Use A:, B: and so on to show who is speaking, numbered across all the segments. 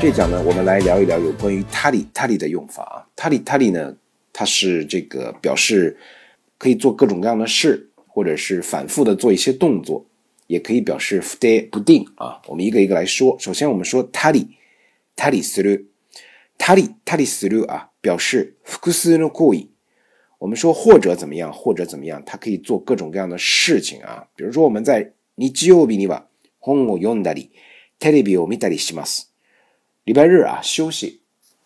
A: 这讲呢，我们来聊一聊有关于 tally 的用法啊。tally 呢，它是这个表示可以做各种各样的事，或者是反复的做一些动作，也可以表示不定啊。我们一个一个来说。首先我们说タリタリする、タリ l リする啊，表示複数の行為。我们说或者怎么样，或者怎么样，它可以做各种各样的事情啊。比如说我们在日曜日には本を読んだり、テレビを見たりします。礼拜日啊，休息，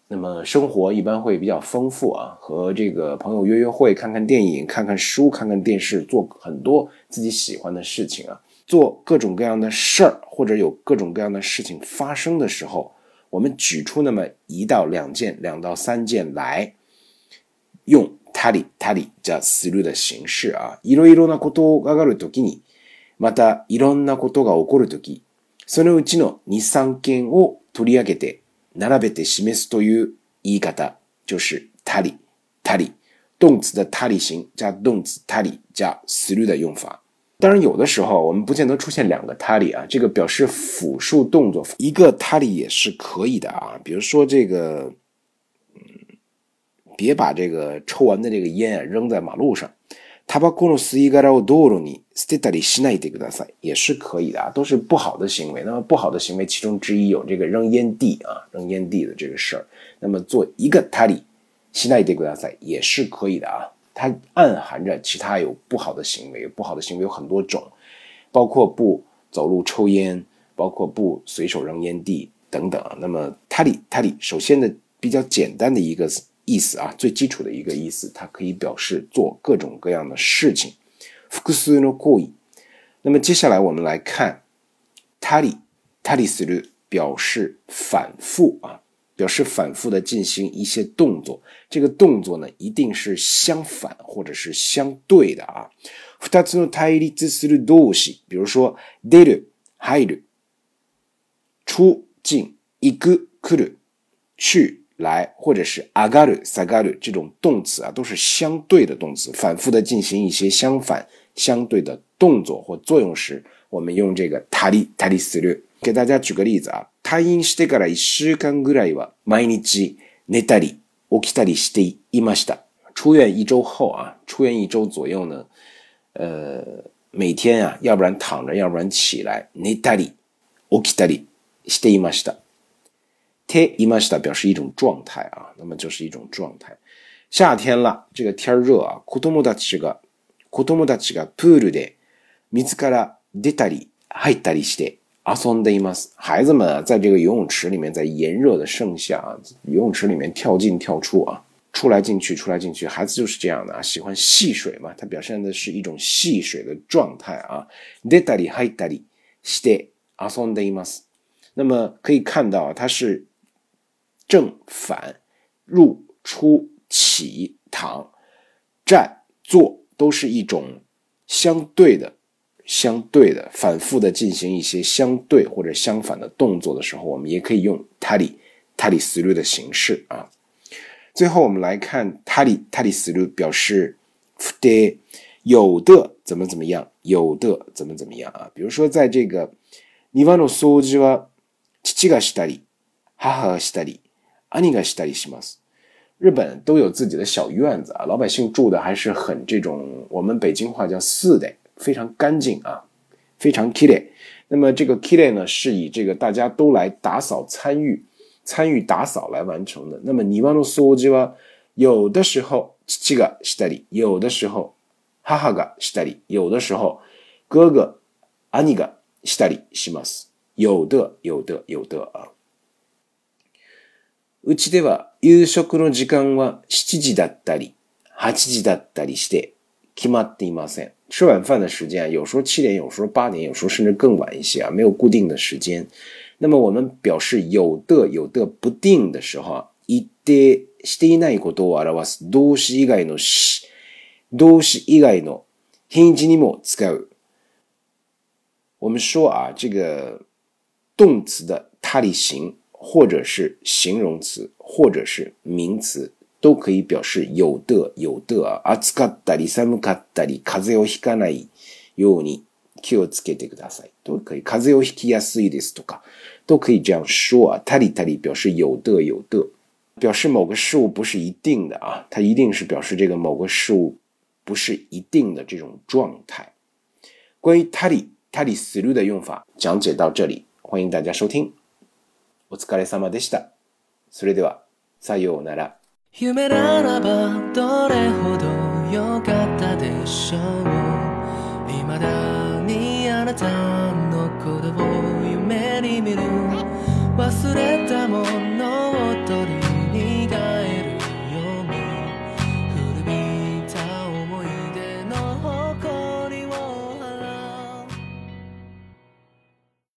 A: 那么生活一般会比较丰富啊，和这个朋友约约会，看看电影，看看书，看看电视，做很多自己喜欢的事情啊，做各种各样的事儿，或者有各种各样的事情发生的时候，我们举出那么一到两件，两到三件来，用たりたり加する的形式啊，いろいろなことが起こるときに、またいろんなことが起こるとき、そのうちの二三件を。取り上げて並べて示すという言い方、就是たりたり动词的たり形加动词たり加する的用法。当然，有的时候我们不见得出现两个たり啊，这个表示复数动作，一个たり也是可以的啊。比如说这个，嗯，别把这个抽完的这个烟啊扔在马路上。他把公路撕开了，道路呢？斯塔里西奈迪格大赛也是可以的啊，都是不好的行为。那么不好的行为其中之一有这个扔烟蒂啊，扔烟蒂的这个事儿。那么做一个塔里西奈迪格大赛也是可以的啊，它暗含着其他有不好的行为，不好的行为有很多种，包括不走路抽烟，包括不随手扔烟蒂等等。那么塔里塔里，首先的比较简单的一个。意思啊，最基础的一个意思，它可以表示做各种各样的事情。复数的故意，那么接下来我们来看，tali t a l する表示反复啊，表示反复的进行一些动作。这个动作呢，一定是相反或者是相对的啊。ふたの t a する东西，比如说出る、入る、出进、行く、来る、去。来，或者是あがる、さがる这种动词啊，都是相对的动词。反复的进行一些相反、相对的动作或作用时，我们用这个たりたりする。给大家举个例子啊，退院してから一週間ぐらいは毎日寝たり起きたりしていました。出院一周后啊，出院一周左右呢，呃，每天啊，要不然躺着，要不然起来，寝たり起きたりしていました。嘿，imas 表示一种状态啊，那么就是一种状态。夏天了，这个天儿热啊。kutomuta 这个 kutomuta 这个 puude，mitsukara detari haetari shite asondeimas。孩子们啊，在这个游泳池里面，在炎热的盛夏啊，游泳池里面跳进跳出啊，出来进去，出来进去，孩子就是这样的啊，喜欢戏水嘛。它表现的是一种戏水的状态啊。detari haetari shite asondeimas。那么可以看到，它是。正反入出起躺站坐，都是一种相对的、相对的、反复的进行一些相对或者相反的动作的时候，我们也可以用たりたりする的形式啊。最后我们来看たりたりする表示有的怎么怎么样，有的怎么怎么样啊。比如说在这个庭の掃除は父が a たり、母がしたり。阿尼个したりします。日本都有自己的小院子啊，老百姓住的还是很这种，我们北京话叫“四得”，非常干净啊，非常 “kiri”。那么这个 “kiri” 呢，是以这个大家都来打扫参与，参与打扫来完成的。那么泥丸の掃除は、有的时候父がしたり，有的时候母がしたり，有的时候哥哥阿尼がしたりします。有的，有的，有的啊。うちでは夕食の時間は7時だったり、8時だったりして決まっていません。吃晚饭的时间有时候7点，有时候8点，有时候甚至更晚一些啊，没有固定的时间。那么我们表示有的、有的不定的时候啊，一定していないことを表す動詞以外のし、動詞以外の品詞にも使う。我们说啊，这个动词的他力行。或者是形容词，或者是名词，都可以表示有的、有的啊。あつかたり三かったり風をひかないように気をつけてください。都可以。風をひきやすいですとか、都可以这样。そう、たりたり表示有的、有的，表示某个事物不是一定的啊，它一定是表示这个某个事物不是一定的这种状态。关于たりたりする的用法讲解到这里，欢迎大家收听。お疲れ様でした。それでは、さようなら。夢ならばどれほど良かったでしょう